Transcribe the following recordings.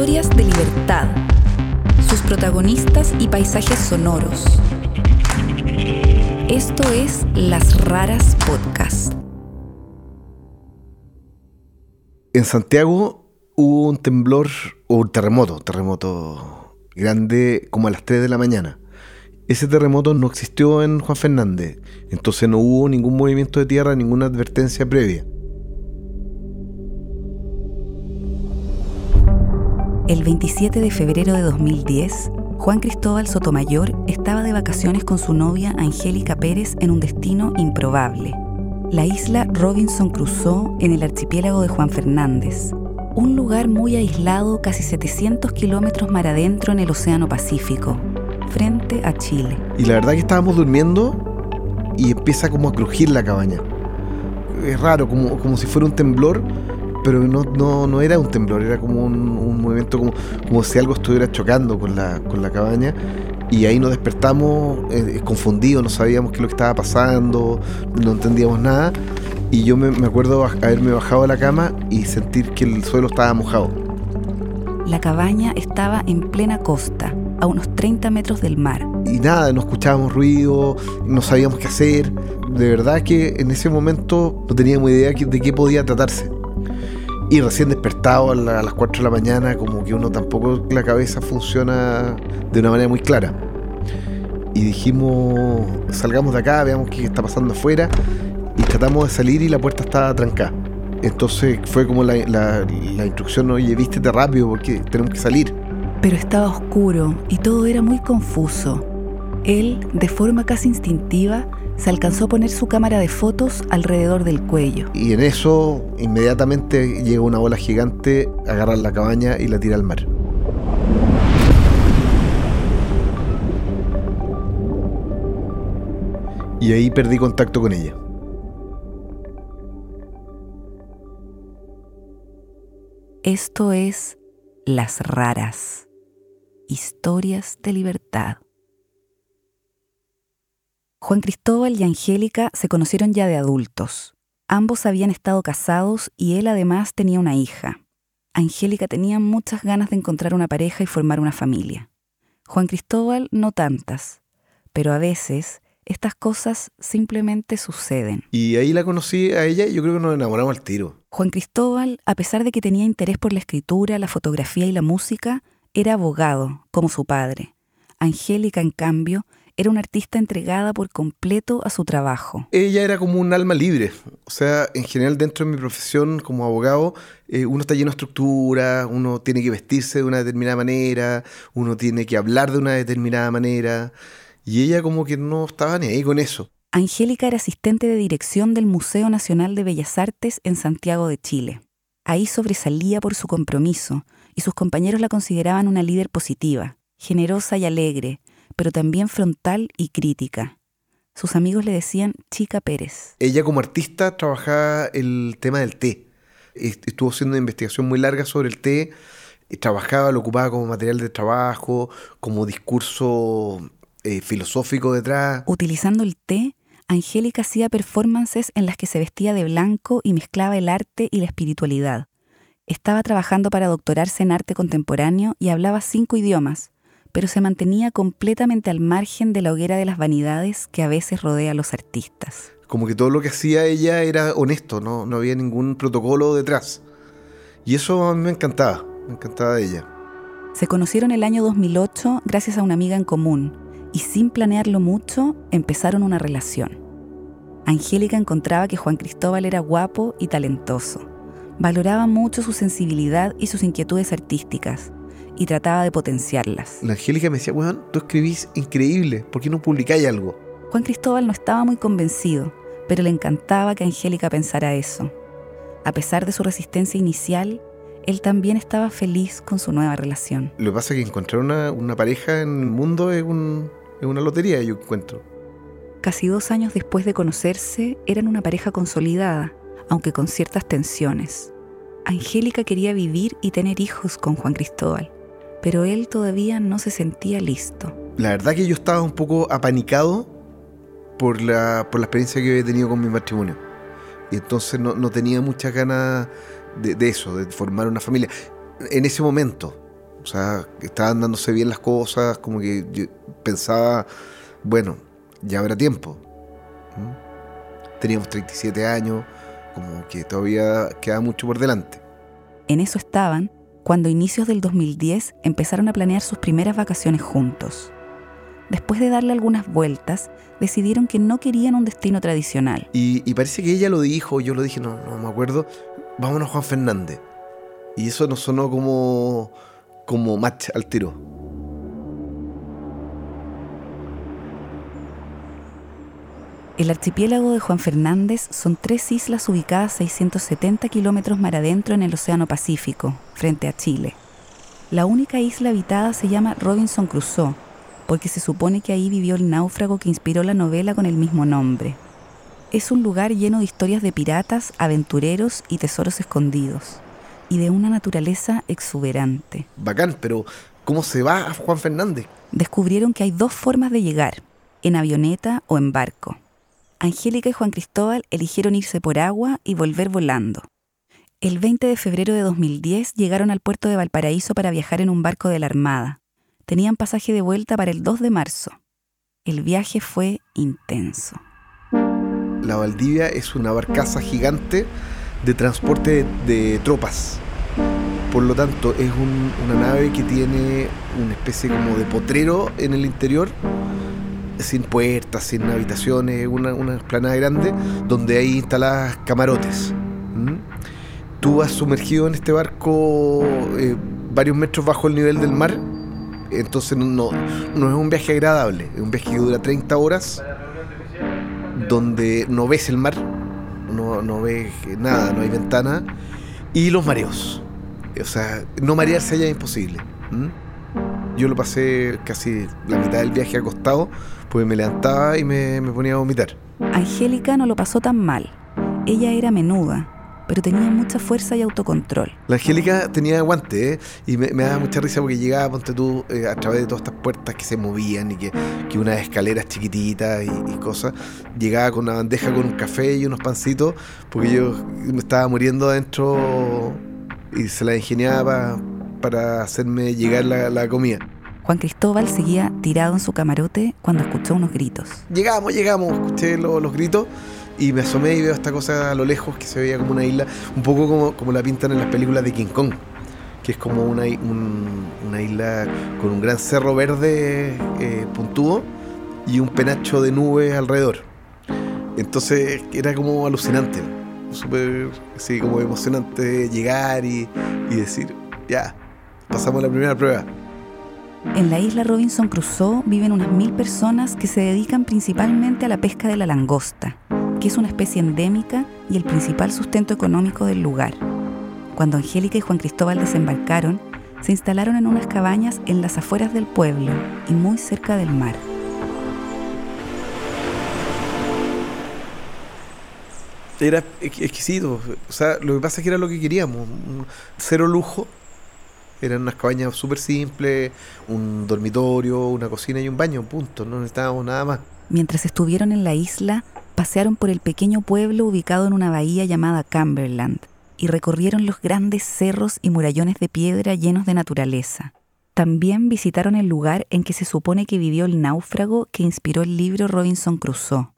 Historias de libertad. Sus protagonistas y paisajes sonoros. Esto es Las Raras Podcast. En Santiago hubo un temblor o un terremoto, terremoto grande como a las 3 de la mañana. Ese terremoto no existió en Juan Fernández, entonces no hubo ningún movimiento de tierra, ninguna advertencia previa. El 27 de febrero de 2010, Juan Cristóbal Sotomayor estaba de vacaciones con su novia Angélica Pérez en un destino improbable, la isla Robinson Crusoe en el archipiélago de Juan Fernández, un lugar muy aislado casi 700 kilómetros mar adentro en el Océano Pacífico, frente a Chile. Y la verdad que estábamos durmiendo y empieza como a crujir la cabaña. Es raro, como, como si fuera un temblor, pero no, no, no era un temblor, era como un, un movimiento como, como si algo estuviera chocando con la, con la cabaña. Y ahí nos despertamos eh, confundidos, no sabíamos qué es lo que estaba pasando, no entendíamos nada. Y yo me, me acuerdo haberme bajado de la cama y sentir que el suelo estaba mojado. La cabaña estaba en plena costa, a unos 30 metros del mar. y nada, no escuchábamos ruido, no sabíamos qué hacer. De verdad que en ese momento no teníamos idea de qué podía tratarse. Y recién despertado a, la- a las 4 de la mañana, como que uno tampoco la cabeza funciona de una manera muy clara. Y dijimos, salgamos de acá, veamos qué está pasando afuera. Y tratamos de salir y la puerta estaba trancada. Entonces fue como la, la- la instrucción, oye, vístete rápido porque tenemos que salir. Pero estaba oscuro y todo era muy confuso. Él, de forma casi instintiva, se alcanzó a poner su cámara de fotos alrededor del cuello. Y en eso, inmediatamente llega una ola gigante, agarra la cabaña y la tira al mar. Y ahí perdí contacto con ella. Esto es Las Raras. Historias de libertad. Juan Cristóbal y Angélica se conocieron ya de adultos. Ambos habían estado casados y él además tenía una hija. Angélica tenía muchas ganas de encontrar una pareja y formar una familia. Juan Cristóbal no tantas, pero a veces estas cosas simplemente suceden. Y ahí la conocí a ella y yo creo que nos enamoramos al tiro. Juan Cristóbal, a pesar de que tenía interés por la escritura, la fotografía y la música, era abogado, como su padre. Angélica, en cambio, era una artista entregada por completo a su trabajo. Ella era como un alma libre. O sea, en general dentro de mi profesión como abogado, eh, uno está lleno de estructura, uno tiene que vestirse de una determinada manera, uno tiene que hablar de una determinada manera. Y ella como que no estaba ni ahí con eso. Angélica era asistente de dirección del Museo Nacional de Bellas Artes en Santiago de Chile. Ahí sobresalía por su compromiso y sus compañeros la consideraban una líder positiva, generosa y alegre, pero también frontal y crítica. Sus amigos le decían Chica Pérez. Ella como artista trabajaba el tema del té. Est- Estuvo haciendo una investigación muy larga sobre el té. y Trabajaba, lo ocupaba como material de trabajo, como discurso eh, filosófico detrás. Utilizando el té, Angélica hacía performances en las que se vestía de blanco y mezclaba el arte y la espiritualidad. Estaba trabajando para doctorarse en arte contemporáneo y hablaba cinco idiomas, pero se mantenía completamente al margen de la hoguera de las vanidades que a veces rodea a los artistas. Como que todo lo que hacía ella era honesto, no, no había ningún protocolo detrás. Y eso a mí me encantaba, me encantaba de ella. Se conocieron el año 2008 gracias a una amiga en común y sin planearlo mucho empezaron una relación. Angélica encontraba que Juan Cristóbal era guapo y talentoso. Valoraba mucho su sensibilidad y sus inquietudes artísticas y trataba de potenciarlas. La Angélica me decía, weón, tú escribís increíble, ¿por qué no publicáis algo? Juan Cristóbal no estaba muy convencido, pero le encantaba que Angélica pensara eso. A pesar de su resistencia inicial, él también estaba feliz con su nueva relación. Lo que pasa es que encontrar una, una pareja en el mundo es, un- es una lotería, yo encuentro. Casi dos años después de conocerse, eran una pareja consolidada, aunque con ciertas tensiones. Angélica quería vivir y tener hijos con Juan Cristóbal, pero él todavía no se sentía listo. La verdad que yo estaba un poco apanicado por la, por la experiencia que había tenido con mi matrimonio. Y entonces no, no tenía muchas ganas de, de eso, de formar una familia. En ese momento. O sea, estaban dándose bien las cosas, como que yo pensaba, bueno, ya habrá tiempo. ¿Mm? Teníamos 37 años, como que todavía queda mucho por delante. En eso estaban cuando a inicios del 2010 empezaron a planear sus primeras vacaciones juntos. Después de darle algunas vueltas, decidieron que no querían un destino tradicional. Y, parece que ella lo dijo, yo lo dije, no, no me acuerdo, vámonos Juan Fernández. Y eso nos sonó como, como match al tiro. El archipiélago de Juan Fernández son tres islas ubicadas 670 kilómetros mar adentro en el Océano Pacífico, frente a Chile. La única isla habitada se llama Robinson Crusoe, porque se supone que ahí vivió el náufrago que inspiró la novela con el mismo nombre. Es un lugar lleno de historias de piratas, aventureros y tesoros escondidos, y de una naturaleza exuberante. Bacán, pero ¿cómo se va a Juan Fernández? Descubrieron que hay dos formas de llegar, en avioneta o en barco. Angélica y Juan Cristóbal eligieron irse por agua y volver volando. El 20 de febrero de 2010 llegaron al puerto de Valparaíso para viajar en un barco de la Armada tenían pasaje de vuelta para el 2 de marzo. El viaje fue intenso. La Valdivia es una barcaza gigante de transporte de, tropas. Por lo tanto, es una nave que tiene una especie como de potrero en el interior, sin puertas, sin habitaciones, una, una esplanada grande, donde hay instaladas camarotes. Tú vas sumergido en este barco eh, varios metros bajo el nivel del mar entonces no, no es un viaje agradable, es un viaje que dura 30 horas, donde no ves el mar, no, no ves nada, no hay ventana, y los mareos. O sea, no marearse allá es imposible. Yo lo pasé casi la mitad del viaje acostado, pues me levantaba y me, me ponía a vomitar. Angélica no lo pasó tan mal. Ella era menuda, pero tenía mucha fuerza y autocontrol. La Angélica tenía aguante, ¿eh? y me, daba mucha risa porque llegaba, ponte tú, eh, a través de todas estas puertas que se movían y que, que unas escaleras chiquititas y, cosas, llegaba con una bandeja con un café y unos pancitos, porque yo me estaba muriendo adentro y se la ingeniaba para, hacerme llegar la, comida. Juan Cristóbal seguía tirado en su camarote cuando escuchó unos gritos. Llegamos, llegamos, escuché los gritos y me asomé y veo esta cosa a lo lejos que se veía como una isla, un poco como, como la pintan en las películas de King Kong, que es como una, isla con un gran cerro verde eh, puntudo y un penacho de nubes alrededor. Entonces era como alucinante, súper, sí, como emocionante llegar y, y decir, ya, pasamos la primera prueba. En la isla Robinson Crusoe viven unas mil personas que se dedican principalmente a la pesca de la langosta que es una especie endémica y el principal sustento económico del lugar. Cuando Angélica y Juan Cristóbal desembarcaron, se instalaron en unas cabañas en las afueras del pueblo y muy cerca del mar. Era exquisito. O sea, lo que pasa es que era lo que queríamos. Cero lujo. Eran unas cabañas súper simples, un dormitorio, una cocina y un baño, punto. No necesitábamos nada más. Mientras estuvieron en la isla, pasearon por el pequeño pueblo ubicado en una bahía llamada Cumberland y recorrieron los grandes cerros y murallones de piedra llenos de naturaleza. También visitaron el lugar en que se supone que vivió el náufrago que inspiró el libro Robinson Crusoe.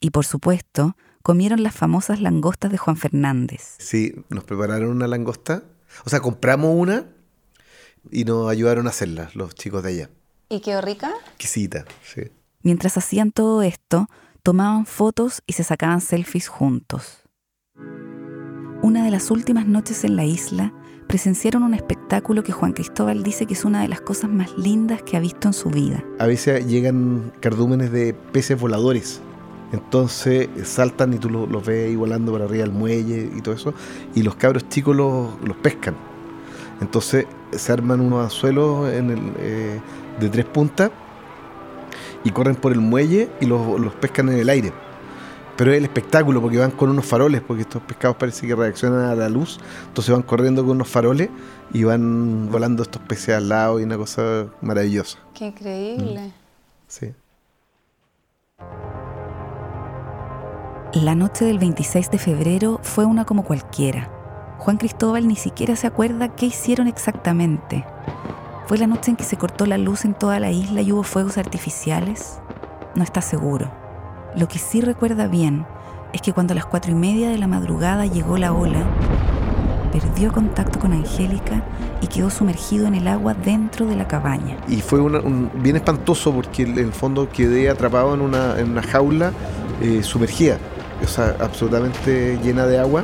Y por supuesto, comieron las famosas langostas de Juan Fernández. Sí, nos prepararon una langosta. O sea, compramos una y nos ayudaron a hacerla los chicos de allá. ¿Y quedó rica? Exquisita, sí. Mientras hacían todo esto, tomaban fotos y se sacaban selfies juntos. Una de las últimas noches en la isla, presenciaron un espectáculo que Juan Cristóbal dice que es una de las cosas más lindas que ha visto en su vida. A veces llegan cardúmenes de peces voladores. Entonces saltan y tú los, ves ahí volando para arriba del muelle y todo eso. Y los cabros chicos los, pescan. Entonces se arman unos anzuelos en el, eh, de tres puntas y corren por el muelle y los, pescan en el aire. Pero es el espectáculo porque van con unos faroles, porque estos pescados parece que reaccionan a la luz, entonces van corriendo con unos faroles y van volando estos peces al lado y una cosa maravillosa. Qué increíble. Mm. Sí. La noche del 26 de febrero fue una como cualquiera. Juan Cristóbal ni siquiera se acuerda qué hicieron exactamente, ¿Fue la noche en que se cortó la luz en toda la isla y hubo fuegos artificiales? No está seguro. Lo que sí recuerda bien es que cuando a las cuatro y media de la madrugada llegó la ola, perdió contacto con Angélica y quedó sumergido en el agua dentro de la cabaña. Y fue un- bien espantoso porque en el fondo quedé atrapado en una, en una jaula eh, sumergida, o sea, absolutamente llena de agua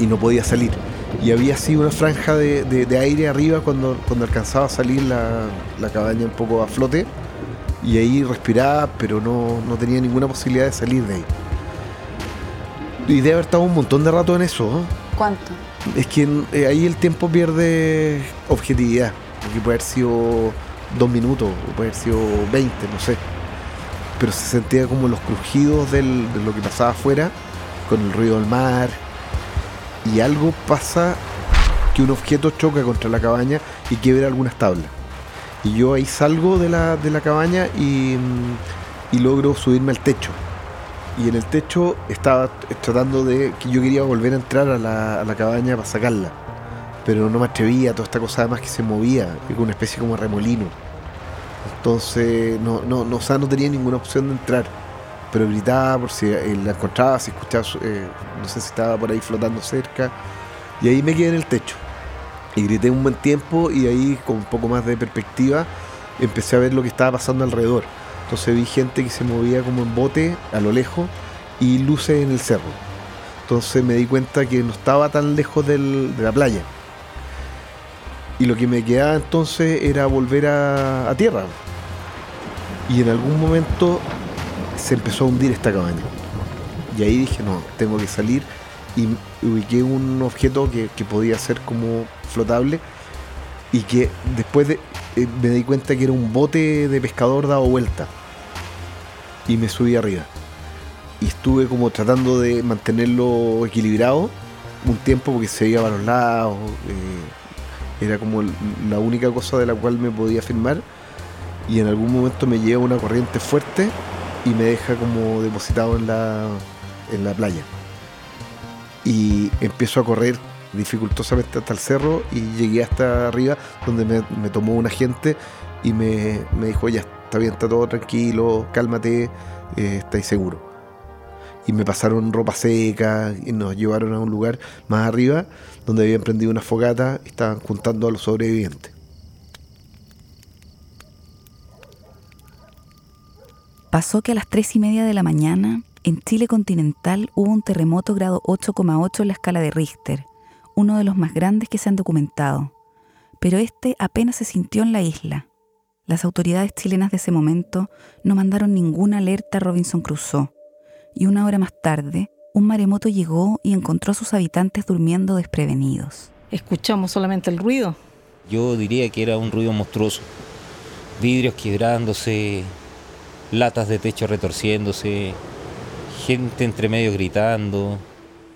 y no podía salir. Y había así una franja de, de- de aire arriba cuando, cuando alcanzaba a salir la, la cabaña un poco a flote y ahí respiraba, pero no, no tenía ninguna posibilidad de salir de ahí. Y de haber estado un montón de rato en eso, ¿no? ¿Cuánto? Es que eh, ahí el tiempo pierde objetividad. Porque puede haber sido dos minutos, o puede haber sido 20, no sé. Pero se sentía como los crujidos del- de lo que pasaba afuera, con el ruido del mar. Y algo pasa que un objeto choca contra la cabaña y quiebra algunas tablas. Y yo ahí salgo de la, de la cabaña y, mm, y logro subirme al techo. Y en el techo estaba tratando de que yo quería volver a entrar a la, a la cabaña para sacarla. Pero no me atrevía, toda esta cosa además que se movía, era una especie como remolino. Entonces, no, no, no, o sea, no tenía ninguna opción de entrar. Pero gritaba por si eh, la encontraba, si escuchaba, eh, no sé si estaba por ahí flotando cerca. Y ahí me quedé en el techo. Y grité un buen tiempo y ahí con un poco más de perspectiva empecé a ver lo que estaba pasando alrededor. Entonces vi gente que se movía como en bote a lo lejos y luces en el cerro. Entonces me di cuenta que no estaba tan lejos de la playa. Y lo que me quedaba entonces era volver a tierra. Y en algún momento se empezó a hundir esta cabaña. Y ahí dije, no, tengo que salir. Y ubiqué un objeto que, que podía ser como flotable. Y que después de, eh, me di cuenta que era un bote de pescador dado vuelta. Y me subí arriba. Y estuve como tratando de mantenerlo equilibrado un tiempo porque se iba para los lados. eh, era como la única cosa de la cual me podía firmar. Y en algún momento me lleva una corriente fuerte y me deja como depositado en la, en la playa. Y empiezo a correr dificultosamente hasta el cerro y llegué hasta arriba donde me, me tomó un agente y me, me dijo, ya está bien, está todo tranquilo, cálmate, eh, estáis seguro. Y me pasaron ropa seca y nos llevaron a un lugar más arriba donde habían prendido una fogata y estaban juntando a los sobrevivientes. Pasó que a las tres y media de la mañana, en Chile continental hubo un terremoto grado 8,8 en la escala de Richter, uno de los más grandes que se han documentado. Pero este apenas se sintió en la isla. Las autoridades chilenas de ese momento no mandaron ninguna alerta a Robinson Crusoe. Y una hora más tarde, un maremoto llegó y encontró a sus habitantes durmiendo desprevenidos. Escuchamos solamente el ruido. Yo diría que era un ruido monstruoso. Vidrios quebrándose, latas de techo retorciéndose, gente entre medio gritando.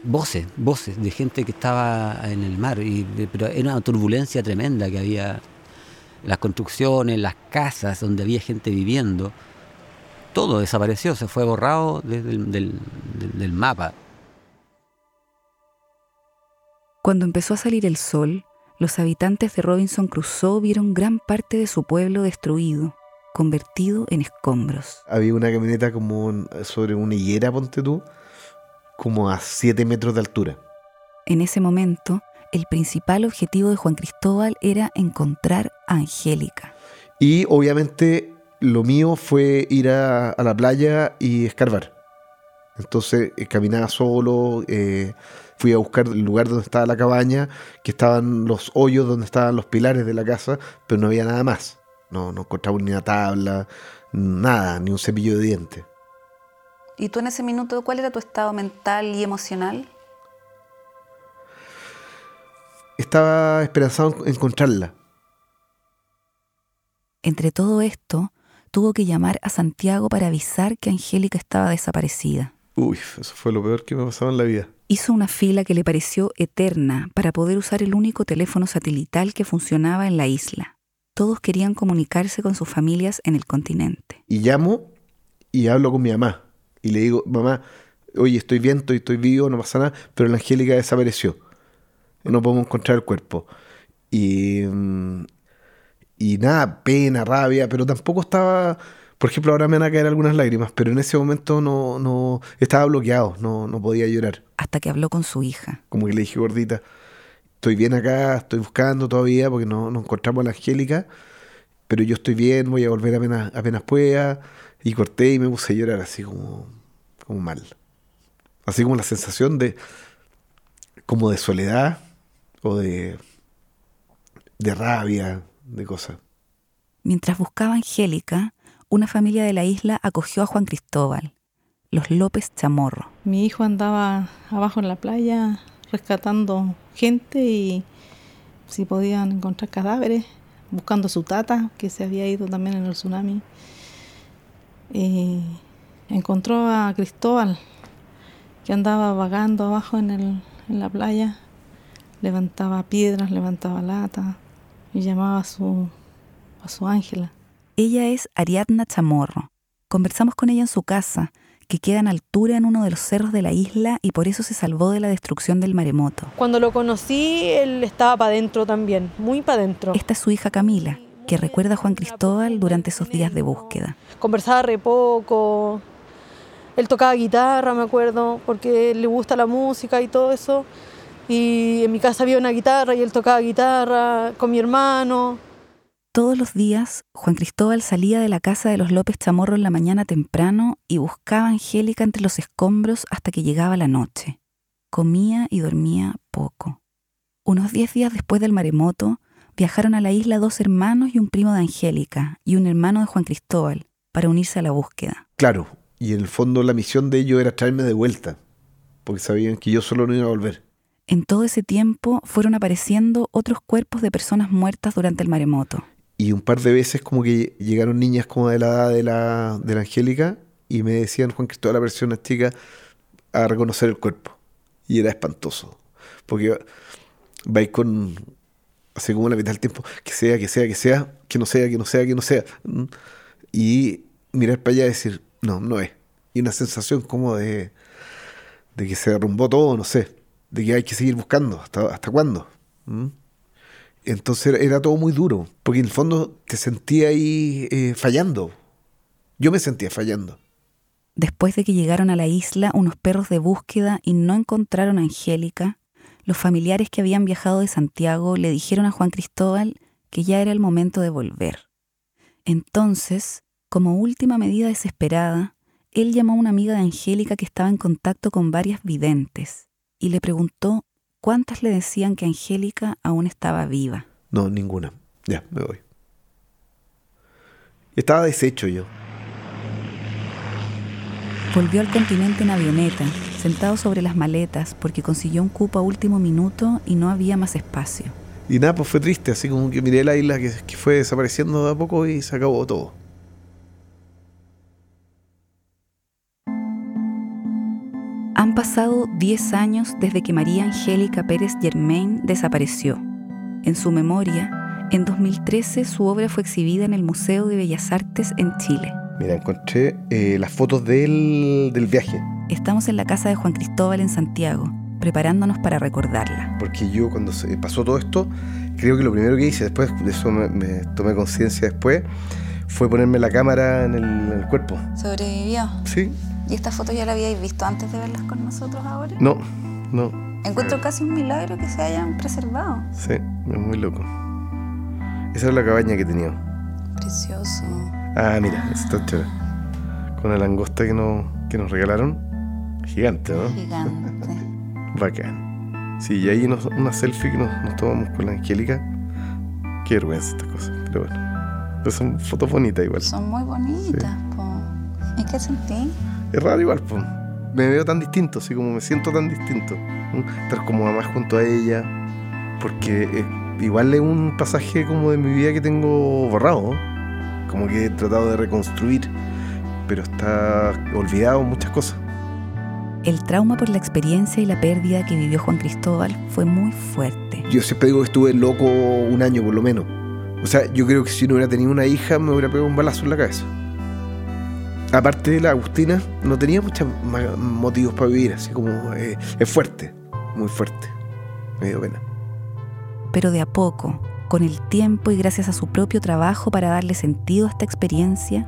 voces, voces de gente que estaba en el mar, y, pero era una turbulencia tremenda que había las construcciones, las casas donde había gente viviendo. Todo desapareció, se fue borrado desde el- del, del- del mapa. Cuando empezó a salir el sol, los habitantes de Robinson Crusoe vieron gran parte de su pueblo destruido, convertido en escombros. Había una camioneta como sobre una higuera, ponte tú, como a 7 metros de altura. En ese momento, el principal objetivo de Juan Cristóbal era encontrar a Angélica. Y obviamente lo mío fue ir a, a la playa y escarbar. Entonces eh, caminaba solo, eh, fui a buscar el lugar donde estaba la cabaña, que estaban los hoyos donde estaban los pilares de la casa, pero no había nada más. No, no encontraba ni una tabla, nada, ni un cepillo de dientes. ¿Y tú en ese minuto cuál era tu estado mental y emocional? Estaba esperanzado en encontrarla. Entre todo esto, tuvo que llamar a Santiago para avisar que Angélica estaba desaparecida. Uy, eso fue lo peor que me ha pasado en la vida. Hizo una fila que le pareció eterna para poder usar el único teléfono satelital que funcionaba en la isla. Todos querían comunicarse con sus familias en el continente. Y llamo y hablo con mi mamá. Y le digo, mamá, oye, estoy bien, estoy, estoy vivo, no pasa nada, pero la Angélica desapareció. No podemos encontrar el cuerpo. Y, mm, y nada, pena, rabia, pero tampoco estaba, por ejemplo, ahora me van a caer algunas lágrimas, pero en ese momento no, no estaba bloqueado, no, no podía llorar. Hasta que habló con su hija. Como que le dije, gordita, estoy bien acá, estoy buscando todavía porque no, no encontramos a la Angélica, pero yo estoy bien, voy a volver apenas, apenas pueda. Y corté y me puse a llorar así como, como mal. Así como la sensación de, como de soledad o de, de rabia, de cosas. Mientras buscaba a Angélica, una familia de la isla acogió a Juan Cristóbal, los López Chamorro. Mi hijo andaba abajo en la playa rescatando gente y si podían encontrar cadáveres, buscando a su tata, que se había ido también en el tsunami. Y encontró a Cristóbal, que andaba vagando abajo en, en la playa, levantaba piedras, levantaba lata y llamaba a su, a su Ángela. Ella es Ariadna Chamorro. Conversamos con ella en su casa, que queda en altura en uno de los cerros de la isla y por eso se salvó de la destrucción del maremoto. Cuando lo conocí, él estaba para adentro también, muy para adentro. Esta es su hija Camila, que recuerda a Juan Cristóbal durante esos días de búsqueda. Conversaba re poco, él tocaba guitarra, me acuerdo, porque le gusta la música y todo eso. Y en mi casa había una guitarra y él tocaba guitarra con mi hermano. Todos los días, Juan Cristóbal salía de la casa de los López Chamorro en la mañana temprano y buscaba a Angélica entre los escombros hasta que llegaba la noche. Comía y dormía poco. Unos diez días después del maremoto, viajaron a la isla dos hermanos y un primo de Angélica y un hermano de Juan Cristóbal para unirse a la búsqueda. Claro, y en el fondo la misión de ellos era traerme de vuelta, porque sabían que yo solo no iba a volver. En todo ese tiempo fueron apareciendo otros cuerpos de personas muertas durante el maremoto. Y un par de veces como que llegaron niñas como de la edad de la, de la Angélica y me decían, Juan Cristóbal, la persona chica, a reconocer el cuerpo. Y era espantoso. Porque vais con, así como la mitad del tiempo, que sea, que sea, que sea, que no sea, que no sea, que no sea. Y mirar para allá y decir, no, no es. Y una sensación como de, de que se derrumbó todo, no sé. De que hay que seguir buscando. ¿Hasta, hasta cuándo? ¿Mm? Entonces era todo muy duro, porque en el fondo te sentía ahí eh, fallando. Yo me sentía fallando. Después de que llegaron a la isla unos perros de búsqueda y no encontraron a Angélica, los familiares que habían viajado de Santiago le dijeron a Juan Cristóbal que ya era el momento de volver. Entonces, como última medida desesperada, él llamó a una amiga de Angélica que estaba en contacto con varias videntes y le preguntó cuántas le decían que Angélica aún estaba viva. No, ninguna. Ya, me voy. Estaba deshecho yo. Volvió al continente en avioneta, sentado sobre las maletas porque consiguió un cupo a último minuto y no había más espacio. Y nada, pues fue triste, así como que miré la isla que, que fue desapareciendo de a poco y se acabó todo. Han pasado 10 años desde que María Angélica Pérez Germain desapareció. En su memoria, en 2013 su obra fue exhibida en el Museo de Bellas Artes en Chile. Mira, encontré eh, las fotos del, del viaje. Estamos en la casa de Juan Cristóbal en Santiago, preparándonos para recordarla. Porque yo cuando se pasó todo esto, creo que lo primero que hice, después de eso me, me tomé conciencia después, fue ponerme la cámara en el, en el cuerpo. ¿Sobrevivió? Sí. ¿Y estas fotos ya las habíais visto antes de verlas con nosotros ahora? No, no. Encuentro casi un milagro que se hayan preservado. Sí, es muy loco. Esa es la cabaña que tenía. Precioso. Ah, mira, está chévere. Con la langosta que, no, que nos regalaron. Gigante, ¿no? Gigante. Bacán. Sí, y ahí nos, una selfie que nos, nos tomamos con la Angélica. Qué vergüenza esta cosa, pero bueno. Pero son fotos bonitas igual. Son muy bonitas, po. ¿Y qué sentí? Es raro igual, pues. Me veo tan distinto, así como me siento tan distinto. Estar como más junto a ella. Porque eh, igual es un pasaje como de mi vida que tengo borrado. ¿no? Como que he tratado de reconstruir. Pero está olvidado muchas cosas. El trauma por la experiencia y la pérdida que vivió Juan Cristóbal fue muy fuerte. Yo siempre digo que estuve loco un año por lo menos. O sea, yo creo que si no hubiera tenido una hija me hubiera pegado un balazo en la cabeza. Aparte de la Agustina, no tenía muchos motivos para vivir, así como eh, es fuerte, muy fuerte. Me dio pena. Pero de a poco, Con el tiempo y gracias a su propio trabajo para darle sentido a esta experiencia,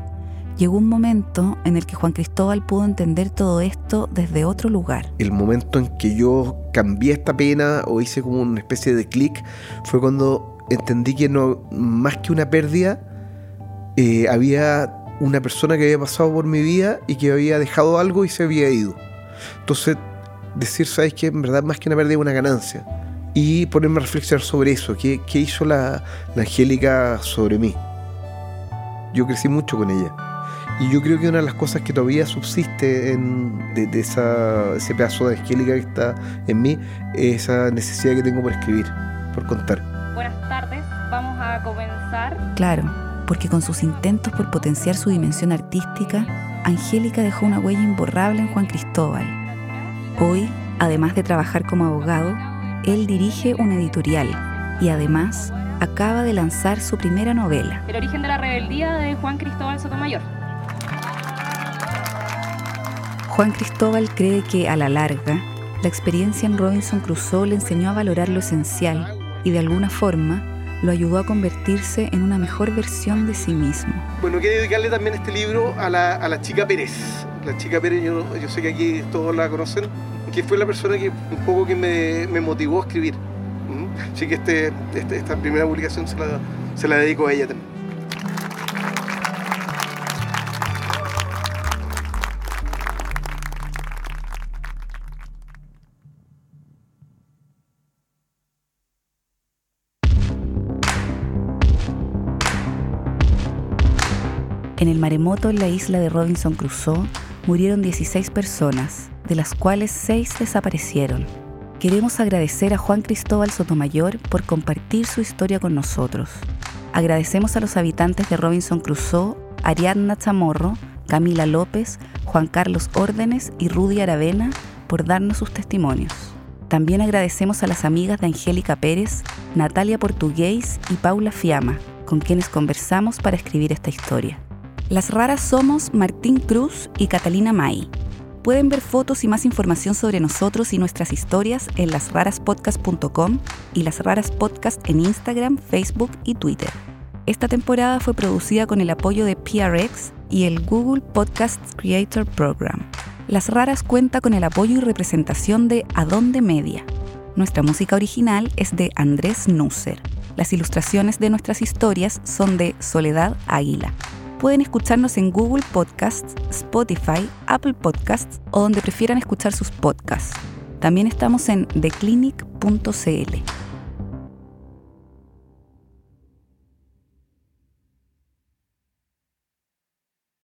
llegó un momento en el que Juan Cristóbal pudo entender todo esto desde otro lugar. El momento en que yo cambié esta pena o hice como una especie de clic fue cuando entendí que no, más que una pérdida, eh, había una persona que había pasado por mi vida y que había dejado algo y se había ido. Entonces, decir, ¿sabes qué? En verdad, más que una pérdida, una ganancia. Y ponerme a reflexionar sobre eso. ¿Qué, qué hizo la, la Angélica sobre mí? Yo crecí mucho con ella. Y yo creo que una de las cosas que todavía subsiste en, de, de esa, ese pedazo de Angélica que está en mí es esa necesidad que tengo por escribir, por contar. Buenas tardes, vamos a comenzar. Claro, porque con sus intentos por potenciar su dimensión artística, Angélica dejó una huella imborrable en Juan Cristóbal. Hoy, además de trabajar como abogado, él dirige una editorial y además acaba de lanzar su primera novela. El origen de la rebeldía de Juan Cristóbal Sotomayor. Juan Cristóbal cree que a la larga, la experiencia en Robinson Crusoe le enseñó a valorar lo esencial y de alguna forma lo ayudó a convertirse en una mejor versión de sí mismo. Bueno, quiero dedicarle también este libro a la, a la chica Pérez. La chica Pérez, yo, yo sé que aquí todos la conocen, que fue la persona que un poco que me, me motivó a escribir. ¿Mm? Así que este, este- esta primera publicación se la, se la dedico a ella también. En el maremoto en la isla de Robinson Crusoe murieron 16 personas, de las cuales 6 desaparecieron. Queremos agradecer a Juan Cristóbal Sotomayor por compartir su historia con nosotros. Agradecemos a los habitantes de Robinson Crusoe, Ariadna Chamorro, Camila López, Juan Carlos Órdenes y Rudy Aravena por darnos sus testimonios. También agradecemos a las amigas de Angélica Pérez, Natalia Portugués y Paula Fiamma, con quienes conversamos para escribir esta historia. Las raras somos Martín Cruz y Catalina May. Pueden ver fotos y más información sobre nosotros y nuestras historias en lasraraspodcast.com y Las Raras Podcast en Instagram, Facebook y Twitter. Esta temporada fue producida con el apoyo de PRX y el Google Podcasts Creator Program. Las Raras cuenta con el apoyo y representación de Adonde Media. Nuestra música original es de Andrés Nusser. Las ilustraciones de nuestras historias son de Soledad Águila. Pueden escucharnos en Google Podcasts, Spotify, Apple Podcasts o donde prefieran escuchar sus podcasts. También estamos en theclinic.cl.